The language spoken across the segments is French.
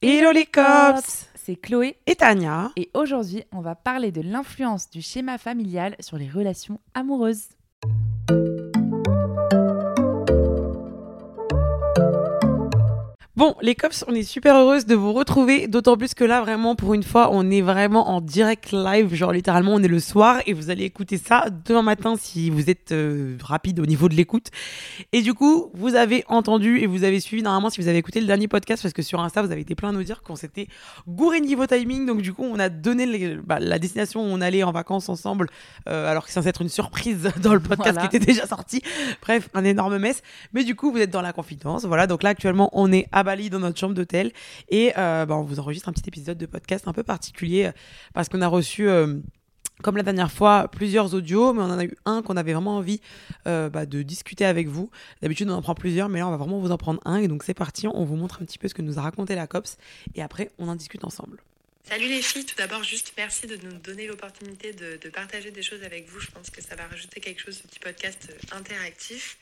Hello les cops. C'est Chloé Et Tania. Et aujourd'hui on va parler de l'influence du schéma familial sur les relations amoureuses. Bon, les cops, on est super heureuse de vous retrouver, d'autant plus que là, vraiment, pour une fois, on est vraiment en direct live, genre littéralement, on est le soir et vous allez écouter ça demain matin si vous êtes euh, rapide au niveau de l'écoute. Et du coup, vous avez entendu et vous avez suivi, normalement, si vous avez écouté le dernier podcast, parce que sur Insta, vous avez été plein à nous dire qu'on s'était gouré niveau timing, donc du coup, on a donné les- bah, la destination où on allait en vacances ensemble, euh, alors que c'est censé être une surprise dans le podcast Voilà. qui était déjà sorti. Bref, un énorme mess. Mais du coup, vous êtes dans la confidence. Voilà, donc là, actuellement, on est à Dans notre chambre d'hôtel et euh, bah, on vous enregistre un petit épisode de podcast un peu particulier euh, parce qu'on a reçu. euh, comme la dernière fois, plusieurs audios, mais on en a eu un qu'on avait vraiment envie bah, de discuter avec vous. D'habitude, on en prend plusieurs, mais là, on va vraiment vous en prendre un. Et donc, c'est parti. On vous montre un petit peu ce que nous a raconté la COPS. Et après, on en discute ensemble. Salut les filles, tout d'abord juste merci de nous donner l'opportunité de, partager des choses avec vous. Je pense que ça va rajouter quelque chose, ce petit podcast euh, interactif.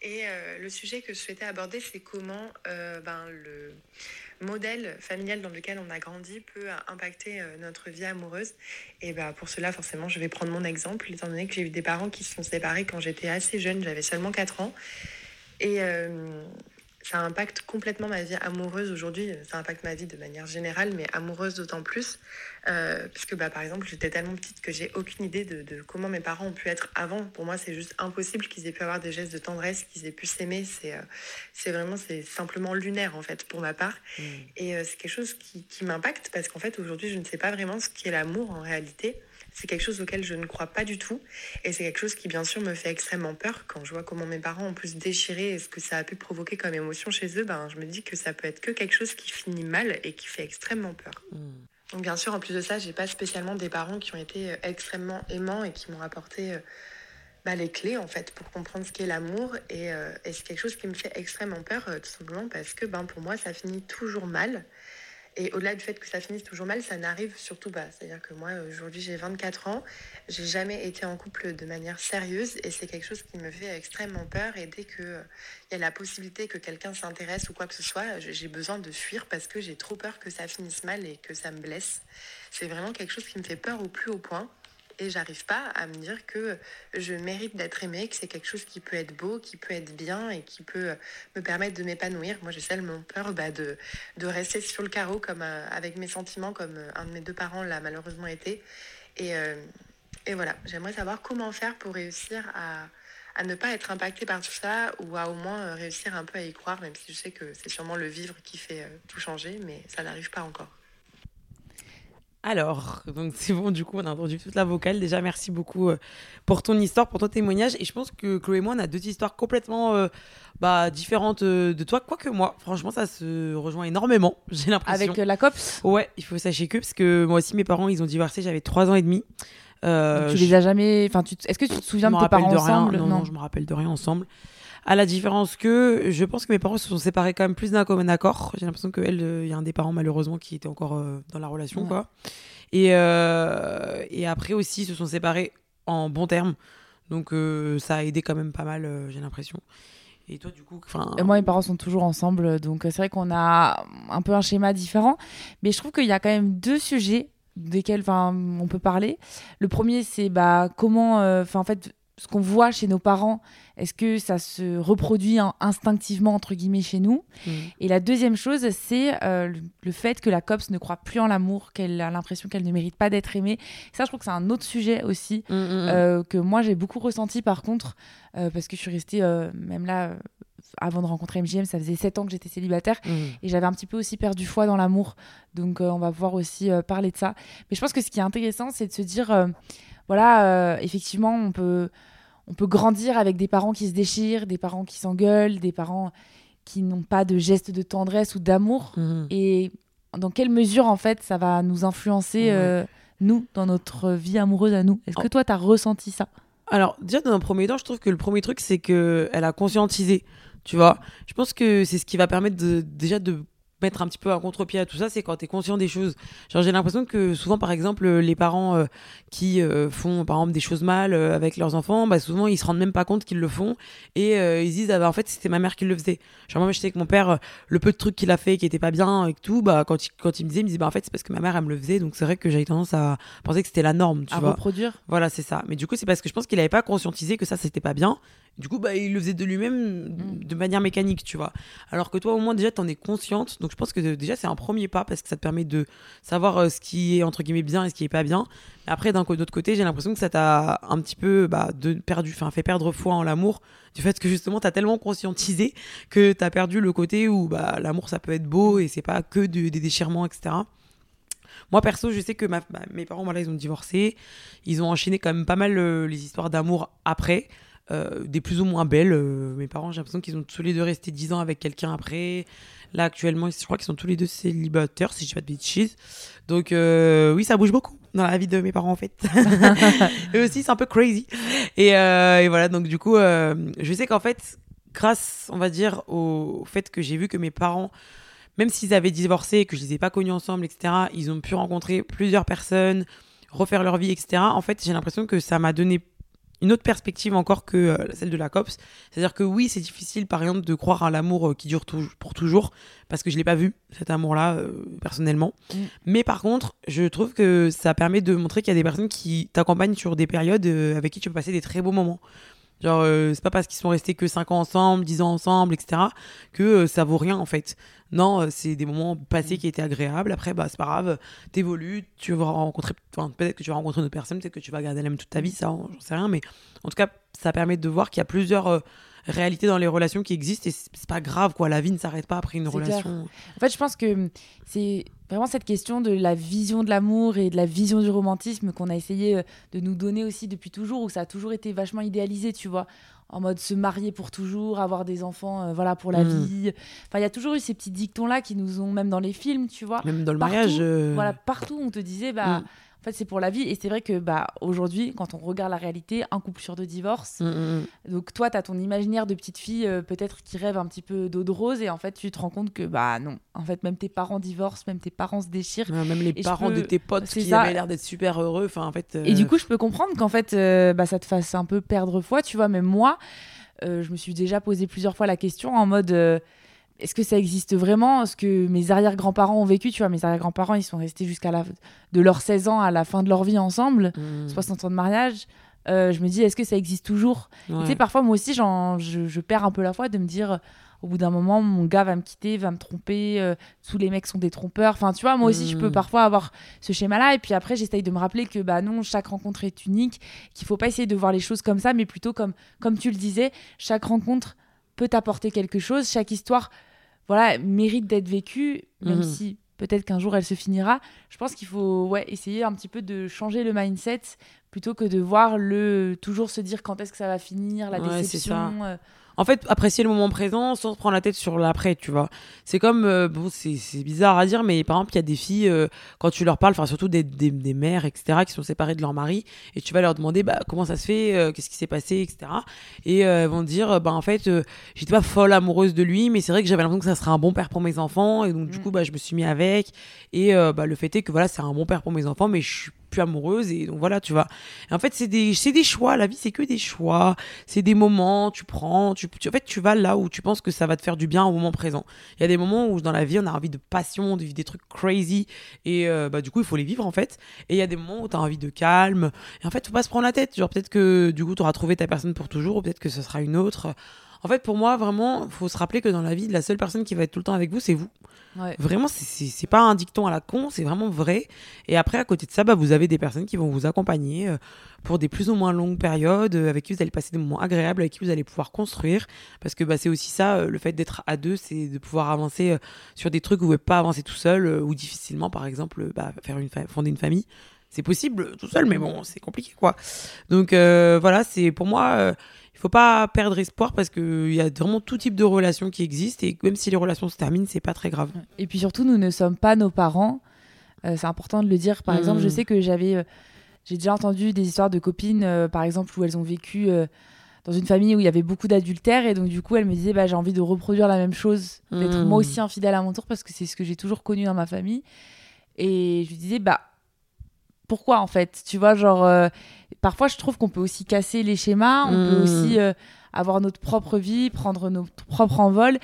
Et euh, le sujet que je souhaitais aborder, c'est comment euh, ben, le modèle familial dans lequel on a grandi peut impacter notre vie amoureuse. Et ben, pour cela, forcément, je vais prendre mon exemple, étant donné que j'ai eu des parents qui se sont séparés quand j'étais assez jeune, j'avais seulement 4 ans. Et ça impacte complètement ma vie amoureuse aujourd'hui. Ça impacte ma vie de manière générale, mais amoureuse d'autant plus. Euh, puisque, bah, par exemple, j'étais tellement petite que j'ai aucune idée de, de comment mes parents ont pu être avant. Pour moi, c'est juste impossible qu'ils aient pu avoir des gestes de tendresse, qu'ils aient pu s'aimer. C'est euh, vraiment, c'est simplement lunaire, en fait, pour ma part. Et euh, c'est quelque chose qui, qui m'impacte parce qu'en fait, aujourd'hui, je ne sais pas vraiment ce qu'est l'amour en réalité. C'est quelque chose auquel je ne crois pas du tout. Et c'est quelque chose qui, bien sûr, me fait extrêmement peur quand je vois comment mes parents ont pu se déchirer et ce que ça a pu provoquer comme émotion chez eux. Ben, je me dis que ça peut être que quelque chose qui finit mal et qui fait extrêmement peur. Donc, bien sûr, en plus de ça, j'ai pas spécialement des parents qui ont été euh, extrêmement aimants et qui m'ont apporté euh, bah, les clés en fait pour comprendre ce qu'est l'amour. Et, euh, et c'est quelque chose qui me fait extrêmement peur, euh, tout simplement parce que ben, pour moi, ça finit toujours mal. Et au-delà du fait que ça finisse toujours mal, ça n'arrive surtout pas. C'est-à-dire que moi, aujourd'hui, j'ai 24 ans, j'ai jamais été en couple de manière sérieuse et c'est quelque chose qui me fait extrêmement peur. Et dès qu'il y a la possibilité que quelqu'un s'intéresse ou quoi que ce soit, j'ai besoin de fuir parce que j'ai trop peur que ça finisse mal et que ça me blesse. C'est vraiment quelque chose qui me fait peur au plus haut point. Et j'arrive pas à me dire que je mérite d'être aimée, que c'est quelque chose qui peut être beau, qui peut être bien et qui peut me permettre de m'épanouir. Moi, j'ai seulement peur bah, de, de rester sur le carreau comme, euh, avec mes sentiments, comme euh, un de mes deux parents l'a malheureusement été. Et, euh, et voilà, j'aimerais savoir comment faire pour réussir à, à ne pas être impacté par tout ça ou à au moins euh, réussir un peu à y croire, même si je sais que c'est sûrement le vivre qui fait euh, tout changer, mais ça n'arrive pas encore. Alors, donc c'est bon, du coup, on a entendu toute la vocale. Déjà, merci beaucoup euh, pour ton histoire, pour ton témoignage. Et je pense que Chloé et moi, on a deux histoires complètement euh, bah, différentes euh, de toi. Quoique moi, franchement, ça se rejoint énormément, j'ai l'impression. Avec la COPS, Ouais, il faut sachez que, parce que moi aussi, mes parents, ils ont divorcé, j'avais 3 ans et demi. Euh, tu je- les as jamais. Enfin, tu... est-ce que tu te souviens je de me tes parents de rien. ensemble? Non, non, je me rappelle de rien ensemble. À la différence que je pense que mes parents se sont séparés quand même plus d'un commun accord. J'ai l'impression qu'il y a un des parents malheureusement qui était encore euh, dans la relation. Ouais. quoi. Et, euh, et après aussi, ils se sont séparés en bons termes. Donc euh, ça a aidé quand même pas mal, euh, j'ai l'impression. Et toi, du coup, enfin. Et moi, mes parents sont toujours ensemble, donc euh, c'est vrai qu'on a un peu un schéma différent. Mais je trouve qu'il y a quand même deux sujets desquels on peut parler. Le premier, c'est bah, comment, euh, en fait, ce qu'on voit chez nos parents, est-ce que ça se reproduit hein, instinctivement, entre guillemets, chez nous Mhm. Et la deuxième chose, c'est euh, le, fait que la COPS ne croit plus en l'amour, qu'elle a l'impression qu'elle ne mérite pas d'être aimée. Ça, je trouve que c'est un autre sujet aussi. Mm, mm, mm. Euh, que moi j'ai beaucoup ressenti par contre, euh, parce que je suis restée, même là, avant de rencontrer MGM, ça faisait 7 ans que j'étais célibataire Mm. et j'avais un petit peu aussi perdu foi dans l'amour. Donc on va pouvoir aussi parler de ça. Mais je pense que ce qui est intéressant, c'est de se dire, voilà, euh, effectivement, on peut, on peut grandir avec des parents qui se déchirent, des parents qui s'engueulent, des parents qui n'ont pas de gestes de tendresse ou d'amour Mhm. Et dans quelle mesure, en fait, ça va nous influencer, euh, nous, dans notre vie amoureuse à nous? Est-ce que toi, tu as ressenti ça? Alors, déjà, dans un premier temps, je trouve que le premier truc, c'est qu'elle a conscientisé. Tu vois, je pense que c'est ce qui va permettre de, déjà de mettre un petit peu un contre-pied à tout ça, c'est quand tu es conscient des choses. Genre, j'ai l'impression que souvent, par exemple, les parents euh, qui euh, font, par exemple, des choses mal euh, avec leurs enfants, bah, souvent, ils se rendent même pas compte qu'ils le font et euh, ils se disent, ah, bah, en fait, c'était ma mère qui le faisait. Genre, moi, je sais que mon père, euh, le peu de trucs qu'il a fait qui était pas bien et tout, bah, quand il, quand il me disait, il me disait, bah, en fait, c'est parce que ma mère, elle me le faisait. Donc, c'est vrai que j'avais tendance à penser que c'était la norme, tu à vois. reproduire Voilà, c'est ça. Mais du coup, c'est parce que je pense qu'il n'avait pas conscientisé que ça, c'était pas bien. Du coup, bah, il le faisait de lui-même Mm. de manière mécanique, tu vois. Alors que toi, au moins, déjà, t'en es consciente. Donc, je pense que déjà, c'est un premier pas parce que ça te permet de savoir euh, ce qui est, entre guillemets, bien et ce qui est pas bien. Après, d'un d'autre côté, j'ai l'impression que ça t'a un petit peu bah, de, perdu, enfin, fait perdre foi en l'amour. Du fait que justement, t'as tellement conscientisé que t'as perdu le côté où bah, l'amour, ça peut être beau et c'est pas que de- des déchirements, etc. Moi, perso, je sais que ma- bah, mes parents, voilà, ils ont divorcé. Ils ont enchaîné quand même pas mal euh, les histoires d'amour après. Euh, des plus ou moins belles. euh, mes parents, j'ai l'impression qu'ils ont tous les deux resté 10 ans avec quelqu'un après. Là, actuellement, je crois qu'ils sont tous les deux célibataires, si je dis pas de bêtises. Donc, euh, oui, ça bouge beaucoup dans la vie de mes parents, en fait. Eux aussi, c'est un peu crazy. Et, et voilà, donc du coup, je sais qu'en fait, grâce, on va dire, au fait que j'ai vu que mes parents même s'ils avaient divorcé que je les ai pas connus ensemble, etc., ils ont pu rencontrer plusieurs personnes, refaire leur vie, etc. En fait, j'ai l'impression que ça m'a donné une autre perspective encore que euh, celle de la COPS. C'est-à-dire que oui, c'est difficile, par exemple, de croire à l'amour euh, qui dure pour toujours, parce que je l'ai pas vu, cet amour-là, euh, personnellement. Mm. Mais par contre, je trouve que ça permet de montrer qu'il y a des personnes qui t'accompagnent sur des périodes avec qui tu peux passer des très beaux moments. Genre, euh, c'est pas parce qu'ils sont restés que 5 ans ensemble, 10 ans ensemble, etc., que euh, ça vaut rien, en fait. Non, euh, c'est des moments passés qui étaient agréables. Après, bah, c'est pas grave, t'évolues, tu vas rencontrer, enfin, peut-être que tu vas rencontrer une autre personne, peut-être que tu vas garder la même toute ta vie, ça, j'en sais rien, mais en tout cas, ça permet de voir qu'il y a plusieurs euh, réalités dans les relations qui existent et c'est pas grave, quoi. La vie ne s'arrête pas après une relation. En fait, je pense que c'est vraiment cette question de la vision de l'amour et de la vision du romantisme qu'on a essayé euh, de nous donner aussi depuis toujours, où ça a toujours été vachement idéalisé, tu vois. En mode se marier pour toujours, avoir des enfants, euh, voilà, pour la Mm. vie. Enfin, il y a toujours eu ces petits dictons-là qui nous ont, même dans les films, tu vois. Même dans le Partout, mariage. euh, Voilà, partout, on te disait, bah, Mm. En fait, c'est pour la vie. Et c'est vrai que, bah, aujourd'hui, quand on regarde la réalité, un couple sur deux divorce. mm, mm, mm. Donc toi, tu as ton imaginaire de petite fille euh, peut-être qui rêve un petit peu d'eau de rose et en fait, tu te rends compte que bah non. En fait, même tes parents divorcent, même tes parents se déchirent. Ouais, même les Et parents peux- de tes potes qui ça. avaient l'air d'être super heureux. Enfin, en fait. Et du euh, coup, je peux comprendre qu'en fait, euh, bah, ça te fasse un peu perdre foi, tu vois. Même moi, je me suis déjà posé plusieurs fois la question en mode est-ce que ça existe vraiment Ce que mes arrière-grands-parents ont vécu, tu vois. Mes arrière-grands-parents, ils sont restés jusqu'à la de leurs 16 ans à la fin de leur vie ensemble, mm, 60 ans de mariage. Euh, je me dis, est-ce que ça existe toujours? Ouais. Tu sais, parfois, moi aussi, je, je perds un peu la foi de me dire, au bout d'un moment, mon gars va me quitter, va me tromper, euh, tous les mecs sont des trompeurs. Enfin, tu vois, moi aussi, je peux Mm. parfois avoir ce schéma-là. Et puis après, j'essaye de me rappeler que, bah non, chaque rencontre est unique, qu'il faut pas essayer de voir les choses comme ça, mais plutôt comme, comme tu le disais, chaque rencontre peut apporter quelque chose, chaque histoire, voilà, mérite d'être vécue, même Mhm. si peut-être qu'un jour elle se finira. Je pense qu'il faut ouais, essayer un petit peu de changer le mindset plutôt que de voir le toujours se dire quand est-ce que ça va finir, la Ouais, déception. En fait, apprécier le moment présent sans se prendre la tête sur l'après, tu vois. C'est comme, euh, bon, c'est bizarre à dire, mais par exemple, il y a des filles, euh, quand tu leur parles, enfin, surtout des, des, des mères, etc., qui sont séparées de leur mari, et tu vas leur demander, bah, comment ça se fait, euh, qu'est-ce qui s'est passé, etc. Et elles vont dire, bah, en fait, j'étais pas folle amoureuse de lui, mais c'est vrai que j'avais l'impression que ça serait un bon père pour mes enfants, et donc, du Mm. coup, bah, je me suis mis avec, et bah, le fait est que, voilà, c'est un bon père pour mes enfants, mais je suis plus amoureuse, et donc, voilà, tu vois. En fait, c'est des, des choix, la vie, c'est que des choix c'est des moments, tu prends, tu, tu- en fait, tu vas là où tu penses que ça va te faire du bien au moment présent. Il y a des moments où dans la vie, on a envie de passion, de vivre des trucs crazy, et euh, bah, du coup, il faut les vivre en fait. Et il y a des moments où tu as envie de calme, et en fait, faut pas se prendre la tête. Genre, peut-être que du coup, tu auras trouvé ta personne pour toujours, ou peut-être que ce sera une autre. En fait, pour moi, vraiment, faut se rappeler que dans la vie, la seule personne qui va être tout le temps avec vous, c'est vous. ouais. Vraiment, c'est- pas un dicton à la con, c'est vraiment vrai. Et après, à côté de ça, bah, vous avez des personnes qui vont vous accompagner euh, pour des plus ou moins longues périodes, euh, avec qui vous allez passer des moments agréables, avec qui vous allez pouvoir construire. Parce que bah, c'est aussi ça, euh, le fait d'être à deux, c'est de pouvoir avancer sur des trucs où vous ne pouvez pas avancer tout seul, ou difficilement, par exemple, bah, faire une fonder une famille. c'est possible tout seul, mais bon, c'est compliqué, quoi. Donc euh, voilà, c'est pour moi, euh, faut pas perdre espoir parce qu'il y a vraiment tout type de relations qui existent et même si les relations se terminent, c'est pas très grave. Et puis surtout, nous ne sommes pas nos parents. Euh, c'est important de le dire. Par exemple, je Mhm. sais que j'avais, euh, j'ai déjà entendu des histoires de copines, euh, par exemple, où elles ont vécu dans une famille où il y avait beaucoup d'adultère et donc du coup, elles me disaient, bah, j'ai envie de reproduire la même chose, d'être Mhm. moi aussi infidèle à mon tour parce que c'est ce que j'ai toujours connu dans ma famille. Et je lui disais, bah, pourquoi en fait Tu vois, genre, euh, parfois je trouve qu'on peut aussi casser les schémas, on peut Mhm. aussi euh, avoir notre propre vie, prendre notre propre envol.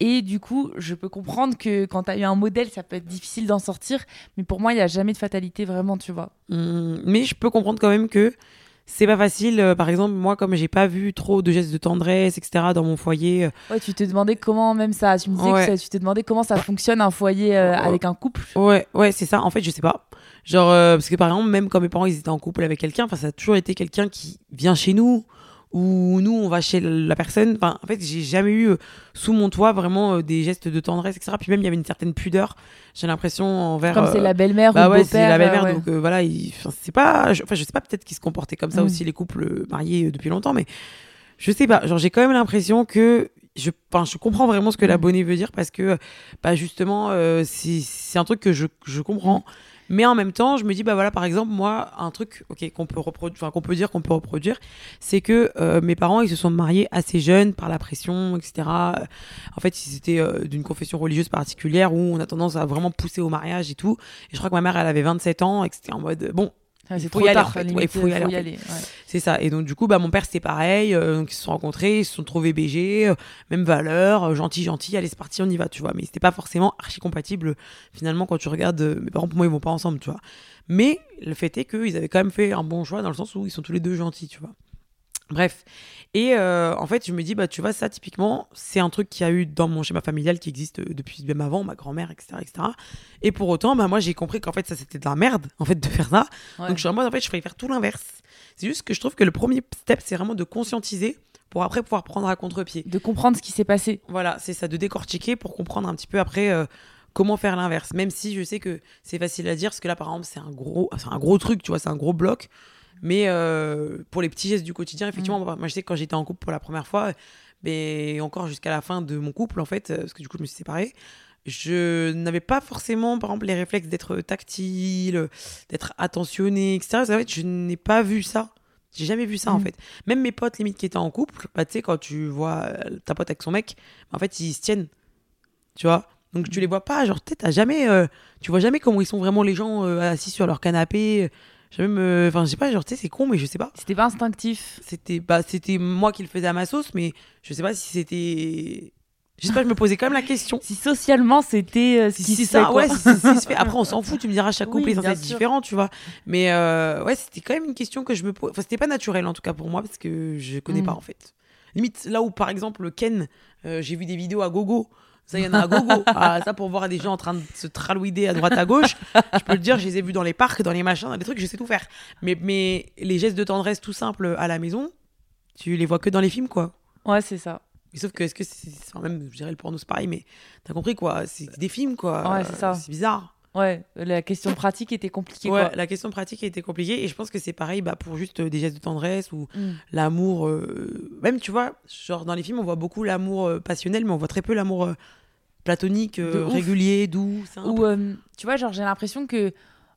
Et du coup, je peux comprendre que quand tu as eu un modèle, ça peut être difficile d'en sortir. Mais pour moi, il n'y a jamais de fatalité vraiment, tu vois. Hum, mais je peux comprendre quand même que c'est pas facile. Euh, par exemple, moi, comme j'ai pas vu trop de gestes de tendresse, etc., dans mon foyer, euh, Ouais, tu te demandais comment, même ça, tu me disais Ouais. que ça- tu te demandais comment ça fonctionne un foyer euh, avec un couple. Ouais, ouais, c'est ça. En fait, je sais pas. Genre, parce que par exemple, même quand mes parents ils étaient en couple avec quelqu'un, enfin, ça a toujours été quelqu'un qui vient chez nous ou nous on va chez la personne. Enfin, en fait, j'ai jamais eu euh, sous mon toit vraiment euh, des gestes de tendresse, etc. Puis même il y avait une certaine pudeur. J'ai l'impression envers. Comme euh, c'est la belle-mère bah ou ouais, c'est la belle-mère, euh, ouais. donc euh, voilà, il- enfin, c'est pas, je- enfin je sais pas peut-être qu'ils se comportaient comme ça Mm. aussi les couples euh, mariés euh, depuis longtemps, mais je sais pas, genre j'ai quand même l'impression que je, enfin je comprends vraiment ce que la Mm. veut dire parce que bah justement euh, c'est c'est un truc que je, je comprends. Mais en même temps, je me dis, bah voilà, par exemple, moi, un truc ok, qu'on peut, reproduire, qu'on peut dire qu'on peut reproduire, c'est que euh, mes parents, ils se sont mariés assez jeunes par la pression, etc. En fait, ils étaient euh, d'une confession religieuse particulière où on a tendance à vraiment pousser au mariage et tout. Et je crois que ma mère, elle avait 27 ans et que c'était en mode, bon, Ah, il c'est faut y aller, en fait. Ouais, il faut y aller, ouais. c'est ça. Et donc, du coup, bah, mon père, c'était pareil. euh, donc, ils se sont rencontrés, ils se sont trouvés BG, euh, même valeur, euh, gentil, gentil, allez, c'est parti, on y va, tu vois. Mais c'était pas forcément archi compatible, finalement, quand tu regardes. euh, mes parents, pour moi, ils vont pas ensemble, tu vois. Mais le fait est qu'ils avaient quand même fait un bon choix dans le sens où ils sont tous les deux gentils, tu vois. Bref. Et euh, en fait, je me dis, bah, tu vois, ça, typiquement, c'est un truc qu'il y a eu dans mon schéma familial qui existe euh, depuis même avant, ma grand-mère, etc., etc. Et pour autant, bah, moi, j'ai compris qu'en fait, ça, c'était de la merde, en fait, de faire ça. Ouais. Donc, je suis en mode, en fait, je ferais faire tout l'inverse. C'est juste que je trouve que le premier step, c'est vraiment de conscientiser pour après pouvoir prendre à contre-pied. De comprendre ce qui s'est passé. Voilà, c'est ça, de décortiquer pour comprendre un petit peu après euh, comment faire l'inverse. Même si je sais que c'est facile à dire, parce que là, par exemple, c'est un gros, c'est un gros truc, tu vois, c'est un gros bloc. Mais euh, pour les petits gestes du quotidien, effectivement, moi, moi, je sais que quand j'étais en couple pour la première fois, mais encore jusqu'à la fin de mon couple, en fait, euh, parce que du coup, je me suis séparée, je n'avais pas forcément, par exemple, les réflexes d'être tactile, d'être attentionné, etc. En fait, je n'ai pas vu ça. J'ai jamais vu ça, en Mhm. fait. Même mes potes, limite, qui étaient en couple, bah, tu sais, quand tu vois euh, ta pote avec son mec, en fait, ils se tiennent. Tu vois Donc, tu les vois pas. Genre, tu jamais. euh, tu vois jamais comment ils sont vraiment les gens euh, assis sur leur canapé. J'ai même. euh, Enfin, je sais pas, genre, tu sais, c'est con, mais je sais pas. C'était pas instinctif. C'était bah, c'était moi qui le faisais à ma sauce, mais je sais pas si c'était. Je sais pas, je me posais quand même la question. Si socialement c'était euh, Si ça, ouais, si se fait. Après, on s'en fout, tu me diras, chaque couple Oui, est différent, tu vois. Mais euh, ouais, c'était quand même une question que je me pose. Enfin, c'était pas naturel, en tout cas pour moi, parce que je connais Mm. pas, en fait. Limite, là où, par exemple, Ken, euh, j'ai vu des vidéos à gogo. Ça, il y en a à gogo. Ah, ça, pour voir des gens en train de se tralouider à droite, à gauche, je peux le dire, je les ai vus dans les parcs, dans les machins, dans les trucs, je sais tout faire. Mais, mais les gestes de tendresse tout simples à la maison, tu les vois que dans les films, quoi. Ouais, c'est ça. Mais sauf que, est-ce que c'est. Enfin, même, je dirais le porno, c'est pareil, mais t'as compris, quoi. C'est des films, quoi. Ouais, c'est ça. C'est bizarre. Ouais, la question pratique était compliquée. Ouais, quoi. la question pratique été compliquée et je pense que c'est pareil bah, pour juste euh, des gestes de tendresse ou Mm. l'amour. euh, Même, tu vois, genre dans les films, on voit beaucoup l'amour euh, passionnel, mais on voit très peu l'amour euh, platonique, régulier, doux. Ou, tu vois, genre, j'ai l'impression que,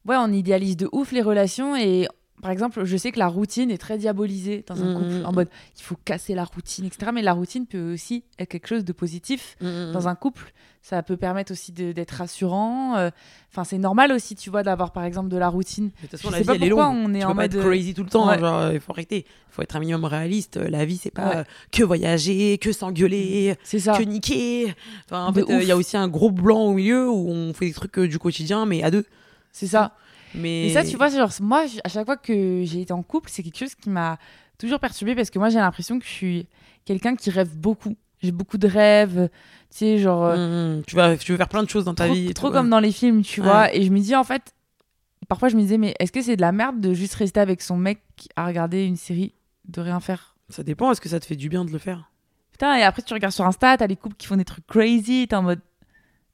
ouais, on idéalise de ouf les relations et. Par exemple, je sais que la routine est très diabolisée dans un Mhm. couple, en mode il faut casser la routine, etc. Mais la routine peut aussi être quelque chose de positif Mm, mm, dans mm. un couple. Ça peut permettre aussi d'être rassurant. euh, Enfin, c'est normal aussi, tu vois, d'avoir par exemple de la routine. De toute façon, Je la sais vie, pas elle est longue. on est tu en peux pas mode, être euh, crazy tout le temps. ouais. Genre, il faut arrêter. Il faut être un minimum réaliste. La vie, c'est pas Ouais. euh, que voyager, que s'engueuler, que niquer. Enfin, en fait, euh, il y a aussi un gros blanc au milieu où on fait des trucs euh, du quotidien, mais à deux. C'est ça. Mais Et ça, tu vois, genre, moi, à chaque fois que j'ai été en couple, c'est quelque chose qui m'a toujours perturbée parce que moi, j'ai l'impression que je suis quelqu'un qui rêve beaucoup. J'ai beaucoup de rêves, tu sais, genre. euh, Mm, mm. tu, vas, tu veux faire plein de choses dans ta trop, vie. trop comme dans les films, tu Ouais. vois. Et je me dis, en fait, parfois, je me disais, mais est-ce que c'est de la merde de juste rester avec son mec à regarder une série, de rien faire? Ça dépend. Est-ce que ça te fait du bien de le faire? Putain, et après, tu regardes sur Insta, t'as les couples qui font des trucs crazy, t'es en mode.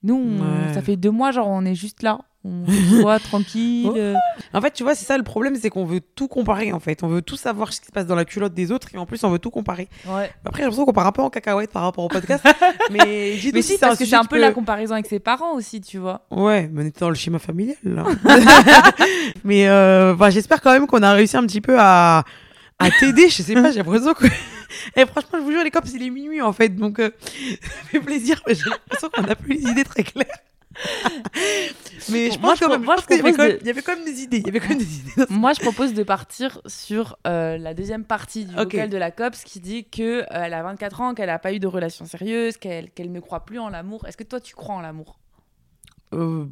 Nous, on- Ouais. ça fait deux mois, genre, on est juste là. On se voit tranquille. Euh, En fait, tu vois, c'est ça le problème, c'est qu'on veut tout comparer en fait. On veut tout savoir ce qui se passe dans la culotte des autres et en plus on veut tout comparer. Ouais. Après, j'ai l'impression qu'on part un peu en cacahuète par rapport au podcast. mais dis Mais si, parce que c'est un peu la comparaison avec ses parents aussi, tu vois. Ouais, mais on était dans le schéma familial là. mais euh, bah, j'espère quand même qu'on a réussi un petit peu à, à t'aider. Je sais pas, j'ai l'impression que. Et franchement, je vous jure, les cops, il est minuit en fait. Donc, euh, ça fait plaisir. Mais j'ai l'impression qu'on a plus les idées très claires. mais je Moi, pense quand même, qu'il y avait quand même- de- il y avait quand même des idées. Il y avait quand même des idées. Moi, je propose de partir sur euh, la deuxième partie du Ok. vocal de la COPS qui dit euh, elle a 24 ans, qu'elle n'a pas eu de relation sérieuse, qu'elle qu'elle ne croit plus en l'amour. Est-ce que toi, tu crois en l'amour? Euh,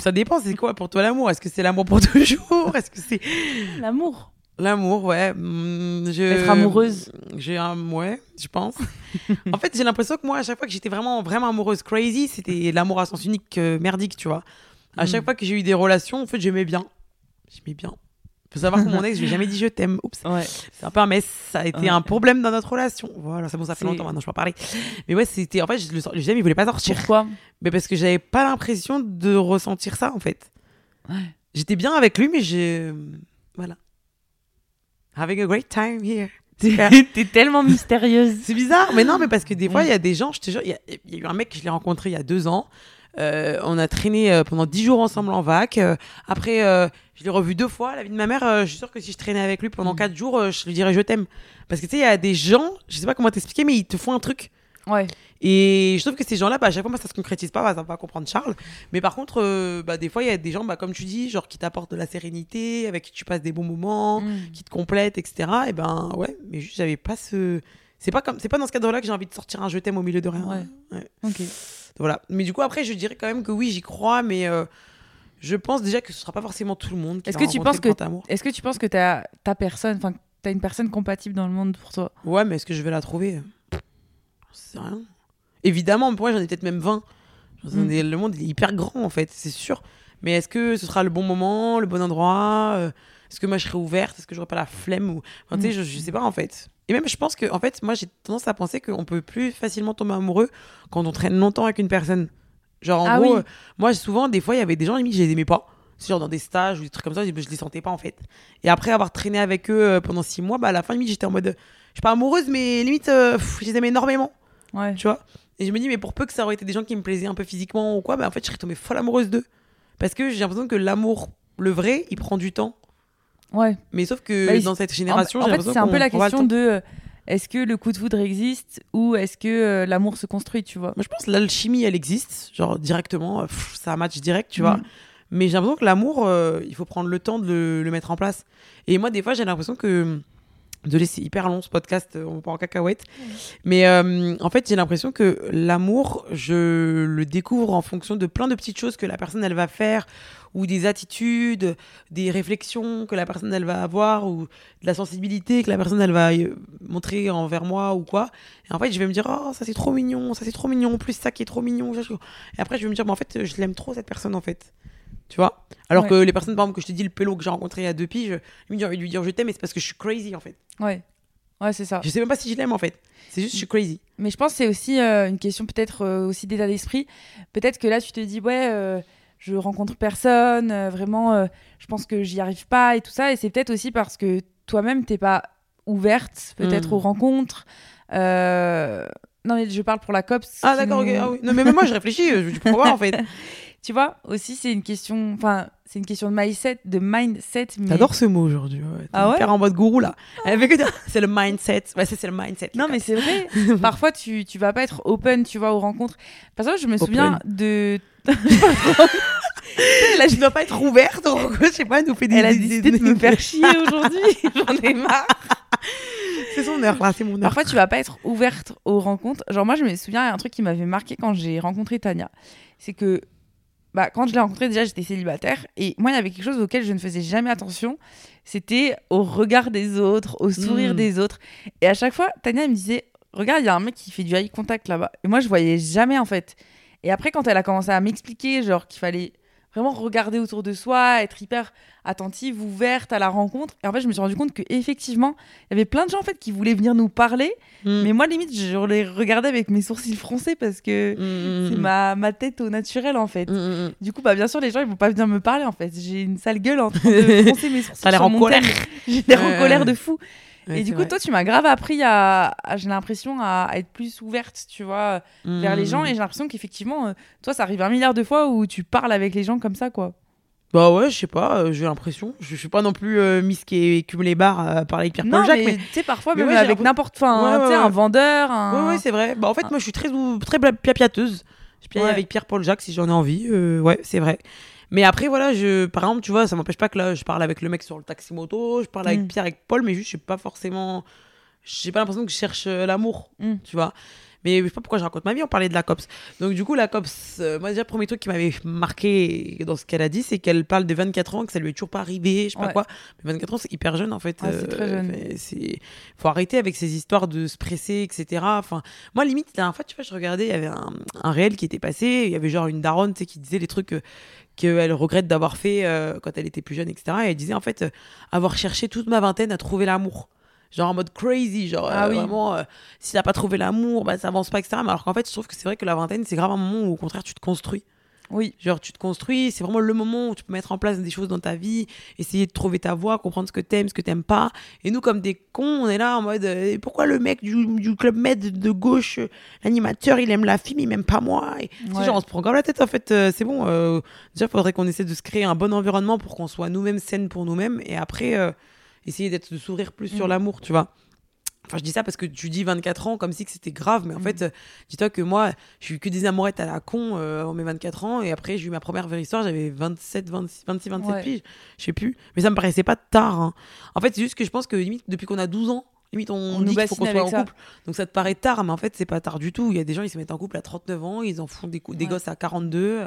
ça dépend, c'est quoi pour toi l'amour? Est-ce que c'est l'amour pour toujours? Est-ce que c'est L'amour l'amour Ouais. hmm, je... Être amoureuse. J'ai un ouais, je pense. en fait, j'ai l'impression que moi, à chaque fois que j'étais vraiment vraiment amoureuse crazy, c'était l'amour à sens unique euh, merdique, tu vois. À Mm. chaque fois que j'ai eu des relations, en fait, j'aimais bien. J'aimais bien. Faut savoir que mon ex, je lui ai jamais dit je t'aime. Oups. Ouais. C'est un peu un mess. Ça a été Ouais. un problème dans notre relation. Voilà, ça bon, ça fait C'est- longtemps maintenant, je peux en parler. Mais ouais, c'était en fait, je le, deuxième, il voulait pas sortir. Pourquoi Mais parce que j'avais pas l'impression de ressentir ça, en fait. Ouais. J'étais bien avec lui, mais j'ai. Voilà. Having a great time here. T'es tellement mystérieuse. C'est bizarre, mais non, mais parce que des fois, il y a des gens, je te jure, il y, a- il y a eu un mec, je l'ai rencontré il y a deux ans. Euh, on a traîné euh, pendant dix jours ensemble en vac. Euh, après, euh, je l'ai revu deux fois. La vie de ma mère, euh, je suis sûre que si je traînais avec lui pendant Mm. quatre jours, je lui dirais je t'aime. Parce que tu sais, il y a des gens, je sais pas comment t'expliquer, mais ils te font un truc. Ouais. Et je trouve que ces gens-là, bah, à chaque fois, moi, ça se concrétise pas, bah, ça va pas comprendre Charles. Mais par contre, euh, bah, des fois, il y a des gens, bah, comme tu dis, genre qui t'apportent de la sérénité, avec qui tu passes des bons moments, Mm. qui te complètent, etc. Et ben ouais, mais juste, j'avais pas ce. C'est pas comme, c'est pas dans ce cadre-là que j'ai envie de sortir un je t'aime au milieu de rien. Ouais. Ok. Voilà. Mais du coup, après, je dirais quand même que oui, j'y crois, mais euh, je pense déjà que ce sera pas forcément tout le monde qui Est-ce va que tu penses que est-ce que tu penses que ta personne, enfin t'as une personne compatible dans le monde pour toi? Ouais, mais est-ce que je vais la trouver? C'est rien. Évidemment, pour moi, j'en ai peut-être même 20. J'en Mm. ai- Le monde il est hyper grand, en fait, c'est sûr. Mais est-ce que ce sera le bon moment, le bon endroit euh, Est-ce que moi, je serai ouverte Est-ce que j'aurai pas la flemme ou... Enfin, tu sais, Mm. je, je sais pas, en fait. Et même, je pense que, en fait, moi, j'ai tendance à penser qu'on peut plus facilement tomber amoureux quand on traîne longtemps avec une personne. Genre, en Ah gros, oui. euh, moi, souvent, des fois, il y avait des gens, limite, je les aimais pas. C'est genre dans des stages ou des trucs comme ça, je, je les sentais pas, en fait. Et après avoir traîné avec eux euh, pendant six mois, bah, à la fin, limite, j'étais en mode... Je suis pas amoureuse, mais limite, euh, pff, je les aimais énormément, Ouais. tu vois. Et je me dis, mais pour peu que ça aurait été des gens qui me plaisaient un peu physiquement ou quoi, bah, en fait, je serais tombée folle amoureuse d'eux. Parce que j'ai l'impression que l'amour, le vrai, il prend du temps. Ouais. Mais sauf que Bah, dans cette En, génération, en j'ai fait, c'est un peu la question de euh, est-ce que le coup de foudre existe ou est-ce que euh, l'amour se construit, tu vois? Moi, je pense que l'alchimie, elle existe, genre directement, euh, pff, ça match direct, tu vois. Mm. Mais j'ai l'impression que l'amour, euh, il faut prendre le temps de le, le mettre en place. Et moi, des fois, j'ai l'impression que. Désolé, c'est hyper long ce podcast, euh, on part en cacahuète. Mais euh, en fait, j'ai l'impression que l'amour, je le découvre en fonction de plein de petites choses que la personne, elle va faire, ou des attitudes, des réflexions que la personne, elle va avoir, ou de la sensibilité que la personne, elle va euh, montrer envers moi, ou quoi. Et en fait, je vais me dire, oh, ça c'est trop mignon, ça c'est trop mignon, plus ça qui est trop mignon. Et après, je vais me dire, mais en fait, je l'aime trop cette personne, en fait. Tu vois Alors Ouais. que les personnes, par exemple, que je te dis, le pélo que j'ai rencontré il y a deux piges, lui, j'ai envie de lui dire je t'aime, mais c'est parce que je suis crazy, en fait. Ouais. Ouais, c'est ça. Je sais même pas si je l'aime, en fait. C'est juste, je suis crazy. Mais je pense que c'est aussi euh, une question peut-être euh, aussi d'état d'esprit. Peut-être que là, tu te dis, ouais, euh, je rencontre personne, vraiment, je pense que j'y arrive pas et tout ça. Et c'est peut-être aussi parce que toi-même, t'es pas ouverte, peut-être Mm. aux rencontres. Non, mais je parle pour la COPS. Ah, d'accord, ok. Ah, oui. Non, mais même moi, je réfléchis, je pourquoi pas, en fait. Tu vois, aussi, c'est une question, enfin, c'est une question de mindset, de mindset. Mais... T'adores ce mot aujourd'hui. Ouais. Ah ouais en mode gourou, là. Dire, C'est le mindset. Ouais, c'est le mindset. Non, mais c'est vrai. Parfois, tu, tu vas pas être open, tu vois, aux rencontres. Parce que je me Open. souviens de. Là, je dois pas être ouverte. Je sais pas, elle nous fait des. Elle a décidé de me faire chier aujourd'hui. J'en ai marre. C'est son heure, là, c'est mon heure. Parfois, tu vas pas être ouverte aux rencontres. Genre, moi, je me souviens, il y a un truc qui m'avait marqué quand j'ai rencontré Tania. C'est que, bah, quand je l'ai rencontrée, déjà, j'étais célibataire. Et moi, il y avait quelque chose auquel je ne faisais jamais attention. C'était au regard des autres, au sourire Mm. des autres. Et à chaque fois, Tania, elle me disait Regarde, il y a un mec qui fait du eye contact là-bas. Et moi, je voyais jamais, en fait. Et après, quand elle a commencé à m'expliquer, genre, qu'il fallait vraiment regarder autour de soi, être hyper attentive, ouverte à la rencontre. Et en fait, je me suis rendu compte que effectivement, il y avait plein de gens en fait qui voulaient venir nous parler, Mm. mais moi limite, je les regardais avec mes sourcils froncés parce que Mm, c'est mm, ma, ma tête au naturel en fait. mm. Du coup, bah bien sûr, les gens ils vont pas venir me parler en fait. J'ai une sale gueule en train de froncer mes sourcils. T'as l'air sur en colère. J'ai l'air en colère de fou. Ouais, et du coup, vrai. toi, tu m'as grave appris à, à- j'ai l'impression, à, à être plus ouverte, tu vois, vers les gens. Mm. Et j'ai l'impression qu'effectivement, euh, toi, ça arrive un milliard de fois où tu parles avec les gens comme ça, quoi. Bah ouais, je sais pas, euh, j'ai l'impression. Je suis pas non plus euh, Miss qui écume les bars à parler avec non, Pierre-Paul Jacques, mais mais. tu sais, parfois, mais même ouais, avec n'importe, enfin, Ouais, ouais, un vendeur, un... Ouais, ouais, c'est vrai. Bah en fait, Ah. moi, je suis très, très piapiateuse. Je piaille avec Pierre-Paul Jacques si j'en ai envie. euh, ouais, c'est vrai. Mais après, voilà, je, par exemple, tu vois, ça m'empêche pas que là, je parle avec le mec sur le taxi moto, je parle avec Mm. Pierre, avec Paul, mais juste, je suis pas forcément. J'ai pas l'impression que je cherche euh, l'amour, Mm. tu vois. Mais je sais pas pourquoi je raconte ma vie, on parlait de la COPS. Donc, du coup, la COPS, euh, moi, déjà, le premier truc qui m'avait marqué dans ce qu'elle a dit, c'est qu'elle parle de 24 ans, que ça lui est toujours pas arrivé, je sais pas quoi. Mais 24 ans, c'est hyper jeune, en fait. C'est très jeune. fait, c'est faut arrêter avec ces histoires de se presser, etc. Enfin, moi, limite, la dernière fois, tu vois, je regardais, il y avait un, un réel qui était passé, il y avait genre une daronne, tu sais, qui disait les trucs euh, qu'elle regrette d'avoir fait euh, quand elle était plus jeune, etc. Et elle disait, en fait, euh, avoir cherché toute ma vingtaine à trouver l'amour. Genre en mode crazy, genre Ah euh, oui. vraiment, si t'as pas trouvé l'amour, bah ça avance pas, etc. Mais alors qu'en fait, je trouve que c'est vrai que la vingtaine, c'est grave un moment où au contraire, tu te construis. Oui. Genre, tu te construis, c'est vraiment le moment où tu peux mettre en place des choses dans ta vie, essayer de trouver ta voie, comprendre ce que t'aimes, ce que t'aimes pas. Et nous, comme des cons, on est là en mode euh, pourquoi le mec du, du club med de gauche, euh, l'animateur, il aime la fille, mais il m'aime pas moi? Et, Ouais. genre, on se prend grave la tête en fait. euh, c'est bon. euh, déjà, il faudrait qu'on essaie de se créer un bon environnement pour qu'on soit nous-mêmes saines pour nous-mêmes. Et après, essayer d'être de s'ouvrir plus sur Mm. l'amour, tu vois. Enfin, je dis ça parce que tu dis 24 ans comme si que c'était grave, mais en Mm. fait, euh, dis-toi que moi, j'ai eu que des amourettes à la con euh, en mes 24 ans, et après, j'ai eu ma première vraie histoire, j'avais 27, 26, 26, 27 Ouais. piges, je sais plus, mais ça me paraissait pas tard. hein. En fait, c'est juste que je pense que limite, depuis qu'on a 12 ans, limite, on, On dit qu'il faut qu'on soit en ça. couple. Donc ça te paraît tard, mais en fait, c'est pas tard du tout. Il y a des gens, ils se mettent en couple à 39 ans, ils en font des, gosses à 42.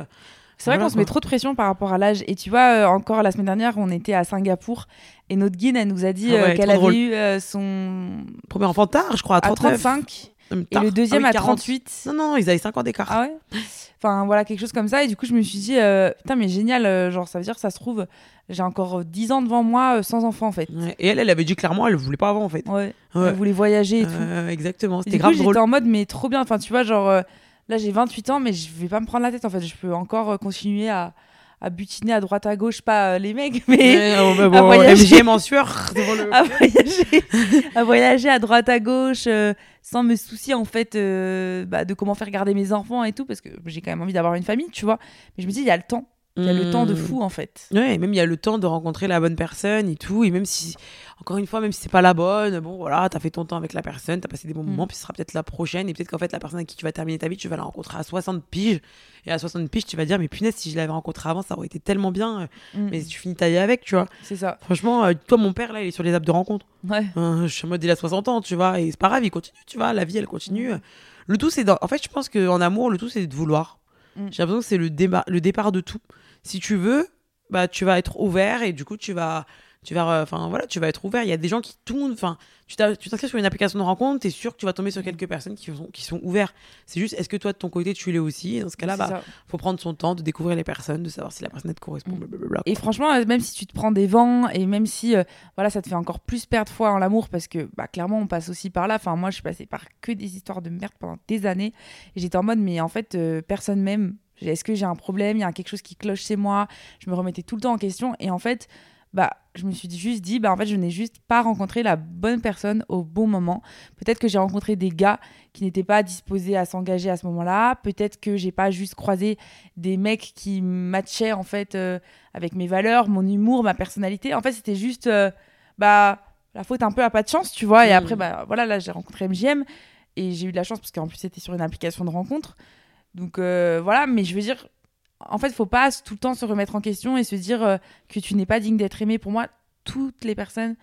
C'est vrai Voilà, qu'on se met trop de pression par rapport à l'âge. Et tu vois, euh, encore la semaine dernière, on était à Singapour et notre guide, elle nous a dit Ah ouais, euh, qu'elle avait drôle. eu euh, son. Premier enfant tard, je crois, à à 39. 35 Même et le deuxième Ah oui, à 40. 38. Non, non, ils avaient 5 ans d'écart. Ah ouais? Enfin voilà, quelque chose comme ça. Et du coup, je me suis dit, putain, mais génial, genre ça veut dire, ça se trouve, j'ai encore euh, 10 ans devant moi sans enfant en fait. Ouais. Et elle, elle avait dit clairement, elle voulait pas avant, en fait. Ouais. Ouais. Elle voulait voyager et tout. Exactement, c'était grave coup, drôle. j'étais en mode, mais trop bien. Enfin, tu vois, genre, là, j'ai 28 ans, mais je vais pas me prendre la tête en fait. Je peux encore euh, continuer à, à butiner à droite à gauche, pas euh, les mecs, mais. Ouais, oh, bah, à bon, voyager. MGM en sueur le. à voyager, à voyager à droite à gauche euh, sans me soucier en fait euh, bah, de comment faire garder mes enfants et tout parce que j'ai quand même envie d'avoir une famille tu vois mais je me dis il y a le temps il y a le temps de Hmm. fou en fait Ouais, et même il y a le temps de rencontrer la bonne personne et tout. Et même si, encore une fois, même si c'est pas la bonne, bon voilà, t'as fait ton temps avec la personne, t'as passé des bons Mm. moments, puis ce sera peut-être la prochaine. Et peut-être qu'en fait, la personne avec qui tu vas terminer ta vie, tu vas la rencontrer à 60 piges. Et à 60 piges, tu vas dire, mais punaise, si je l'avais rencontré avant, ça aurait été tellement bien. euh, Mm. Mais tu finis ta vie avec, tu vois. c'est ça Franchement, euh, toi, mon père, là, il est sur les apps de rencontre. ouais Euh, je suis en mode, il a 60 ans, tu vois. Et c'est pas grave, il continue, tu vois. La vie, elle continue. Le tout, c'est. dans- En fait, je pense qu'en amour, le tout, c'est de vouloir. Mm. J'ai l'impression que c'est le, le départ de tout. Si tu veux, bah, tu vas être ouvert et du coup, tu vas. Tu vas, enfin voilà, tu vas être ouvert. Il y a des gens qui tournent. Enfin, tu tu t'inscris sur une application de rencontre, t'es sûr que tu vas tomber sur quelques personnes qui sont, qui sont ouverts. C'est juste, est-ce que toi de ton côté tu l'es aussi? Dans ce cas-là, bah, faut prendre son temps de découvrir les personnes, de savoir si la personne te correspond. Mm. blablabla. et franchement euh, même si tu te prends des vents et même si euh, voilà ça te fait encore plus perdre foi en l'amour parce que bah clairement on passe aussi par là enfin moi je suis passée par que des histoires de merde pendant des années et j'étais en mode mais en fait euh, personne m'aime est-ce que j'ai un problème? Il y a quelque chose qui cloche chez moi? Je me remettais tout le temps en question et en fait bah je me suis juste dit bah en fait je n'ai juste pas rencontré la bonne personne au bon moment. Peut-être que j'ai rencontré des gars qui n'étaient pas disposés à s'engager à ce moment-là. Peut-être que j'ai pas juste croisé des mecs qui matchaient en fait euh, avec mes valeurs mon humour ma personnalité. En fait c'était juste euh, bah la faute un peu à pas de chance tu vois. Et Mm. après bah voilà là j'ai rencontré MGM et j'ai eu de la chance parce qu'en plus c'était sur une application de rencontre. Donc euh, voilà mais je veux dire en fait faut pas tout le temps se remettre en question et se dire euh, que tu n'es pas digne d'être aimé pour moi toutes les personnes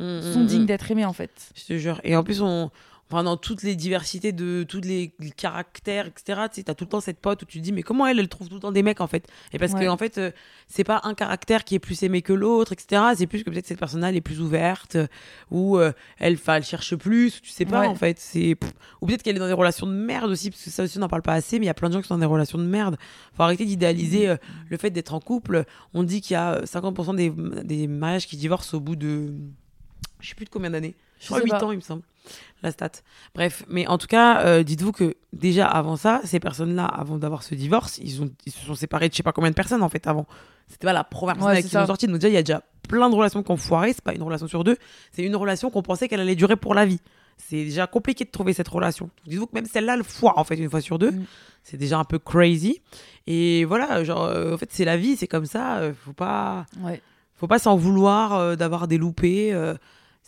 Mm, sont mm, dignes mm. d'être aimées en fait Je te jure. Et en plus, on, enfin dans toutes les diversités de tous les caractères etc tu sais t'as tout le temps cette pote où tu te dis mais comment elle elle trouve tout le temps des mecs en fait? Et parce Ouais. que en fait euh, c'est pas un caractère qui est plus aimé que l'autre etc c'est plus que peut-être cette personne là elle est plus ouverte euh, ou euh, elle elle cherche plus tu sais pas Ouais. en fait. C'est ou peut-être qu'elle est dans des relations de merde aussi parce que ça aussi on n'en parle pas assez mais il y a plein de gens qui sont dans des relations de merde. Faut arrêter d'idéaliser euh, le fait d'être en couple. On dit qu'il y a euh, 50% des, des mariages qui divorcent au bout de je sais plus de combien d'années je crois sais 8 pas. ans il me semble la stat. Bref, mais en tout cas, euh, dites-vous que déjà avant ça, ces personnes-là, avant d'avoir ce divorce, ils, ont, ils se sont séparés de je sais pas combien de personnes en fait avant. C'était pas la première personne Ouais, avec qui ils ont ça. sorti. Donc déjà, il y a déjà plein de relations qui ont foiré. C'est pas une relation sur deux, c'est une relation qu'on pensait qu'elle allait durer pour la vie. C'est déjà compliqué de trouver cette relation. Dites-vous que même celle-là, elle foire en fait une fois sur deux. Mm. C'est déjà un peu crazy. Et voilà, genre, euh, en fait, c'est la vie, c'est comme ça. euh, faut pas, Ouais. faut pas s'en vouloir euh, d'avoir des loupés.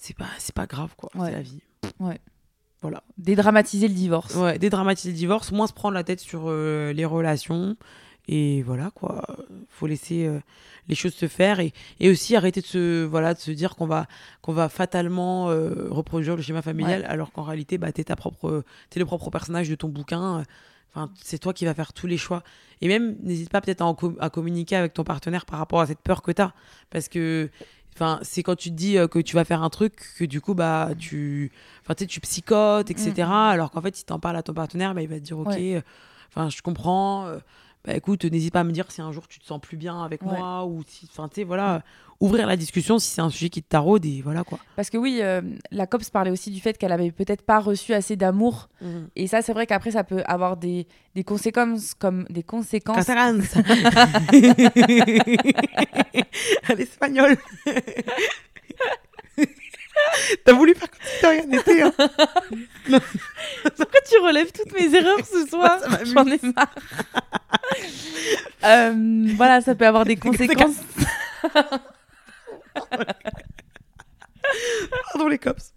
C'est pas, c'est pas grave quoi. Ouais. C'est la vie. Dédramatiser le divorce. Ouais, dédramatiser le divorce, moins se prendre la tête sur euh, les relations. Et voilà, quoi. faut laisser euh, les choses se faire. Et, et aussi arrêter de se, voilà, de se dire qu'on va, qu'on va fatalement euh, reproduire le schéma familial, alors qu'en réalité, bah, t'es, ta propre, t'es le propre personnage de ton bouquin. Enfin, c'est toi qui vas faire tous les choix. Et même, n'hésite pas peut-être à, à communiquer avec ton partenaire par rapport à cette peur que t'as. Parce que Enfin, c'est quand tu te dis euh, que tu vas faire un truc que du coup bah tu enfin tu sais, tu psychotes etc Mm. alors qu'en fait si t'en parles à ton partenaire bah, il va te dire ok Ouais. euh, enfin je comprends euh, bah écoute n'hésite pas à me dire si un jour tu te sens plus bien avec Ouais. moi ou si enfin tu sais voilà ouvrir la discussion si c'est un sujet qui te taraude et voilà quoi Parce que oui, euh, la COPS parlait aussi du fait qu'elle avait peut-être pas reçu assez d'amour. Et ça, c'est vrai qu'après, ça peut avoir des, des conséquences comme des conséquences. Casaranz. à l'espagnol t'as voulu faire comme si rien hein. Pourquoi tu relèves toutes mes erreurs ce soir. J'en ai marre. Euh, voilà, ça peut avoir des conséquences. pardon les cops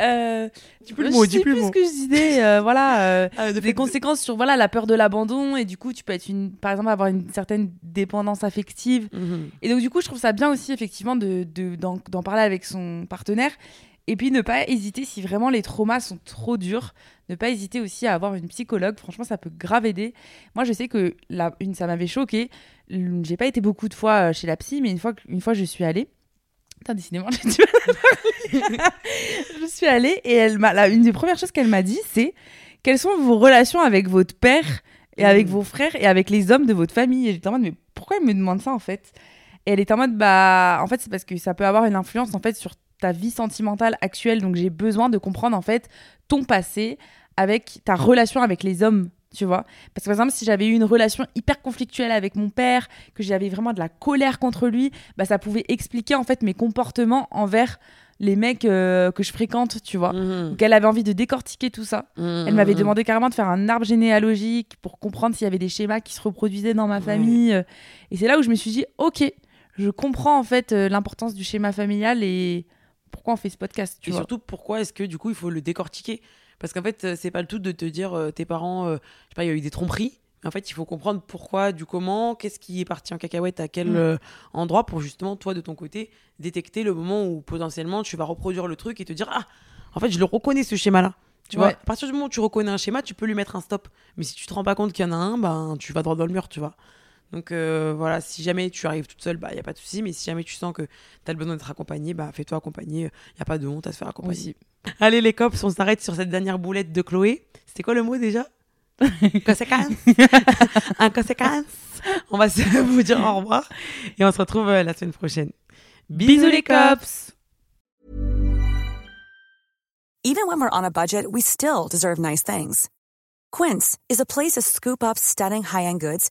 Euh, dis plus le je mot sais dis plus le mot que je disais. euh, voilà. euh, Ah, de des fait- conséquences sur voilà la peur de l'abandon et du coup tu peux être une par exemple avoir une certaine dépendance affective Mhm. et donc du coup je trouve ça bien aussi effectivement de de- d'en d'en parler avec son partenaire et puis ne pas hésiter si vraiment les traumas sont trop durs. Ne pas hésiter aussi à avoir une psychologue. Franchement ça peut grave aider. Moi je sais que la une ça m'avait choqué. J'ai pas été beaucoup de fois euh, chez la psy mais une fois une fois je suis allée. Putain, décidément, j'ai du mal à je suis allée et elle m'a, là, une des premières choses qu'elle m'a dit, c'est quelles sont vos relations avec votre père et avec Mm. vos frères et avec les hommes de votre famille? Et j'étais en mode, mais pourquoi elle me demande ça en fait? Et elle était en mode, bah, en fait, c'est parce que ça peut avoir une influence en fait sur ta vie sentimentale actuelle. Donc j'ai besoin de comprendre en fait ton passé avec ta relation avec les hommes. Tu vois Parce que par exemple, si j'avais eu une relation hyper conflictuelle avec mon père, que j'avais vraiment de la colère contre lui, bah ça pouvait expliquer en fait mes comportements envers les mecs euh, que je fréquente, tu vois. Mhm. Donc elle avait envie de décortiquer tout ça. Elle m'avait demandé carrément de faire un arbre généalogique pour comprendre s'il y avait des schémas qui se reproduisaient dans ma famille. euh. Et c'est là où je me suis dit, ok, je comprends en fait euh, l'importance du schéma familial et pourquoi on fait ce podcast, tu et vois. surtout pourquoi est-ce que du coup il faut le décortiquer? Parce qu'en fait euh, c'est pas le tout de te dire euh, tes parents euh, je sais pas il y a eu des tromperies. En fait il faut comprendre pourquoi du comment qu'est-ce qui est parti en cacahuète à quel Mm. endroit pour justement toi de ton côté détecter le moment où potentiellement tu vas reproduire le truc et te dire ah en fait je le reconnais ce schéma là tu vois? À partir du moment où tu reconnais un schéma tu peux lui mettre un stop. Mais si tu te rends pas compte qu'il y en a un ben tu vas droit dans le mur tu vois donc euh, voilà, si jamais tu arrives toute seule, bah il y a pas de souci, mais si jamais tu sens que tu as le besoin d'être accompagnée, bah fais-toi accompagner, il y a pas de honte à se faire accompagner. Allez les cops, on s'arrête sur cette dernière boulette de Chloé. C'était quoi le mot déjà? Conséquence. Un conséquence. On va se vous dire au revoir et on se retrouve euh, la semaine prochaine. Bisous les cops. Even when we're on a budget, we still deserve nice things. Quince is a place to scoop up stunning high-end goods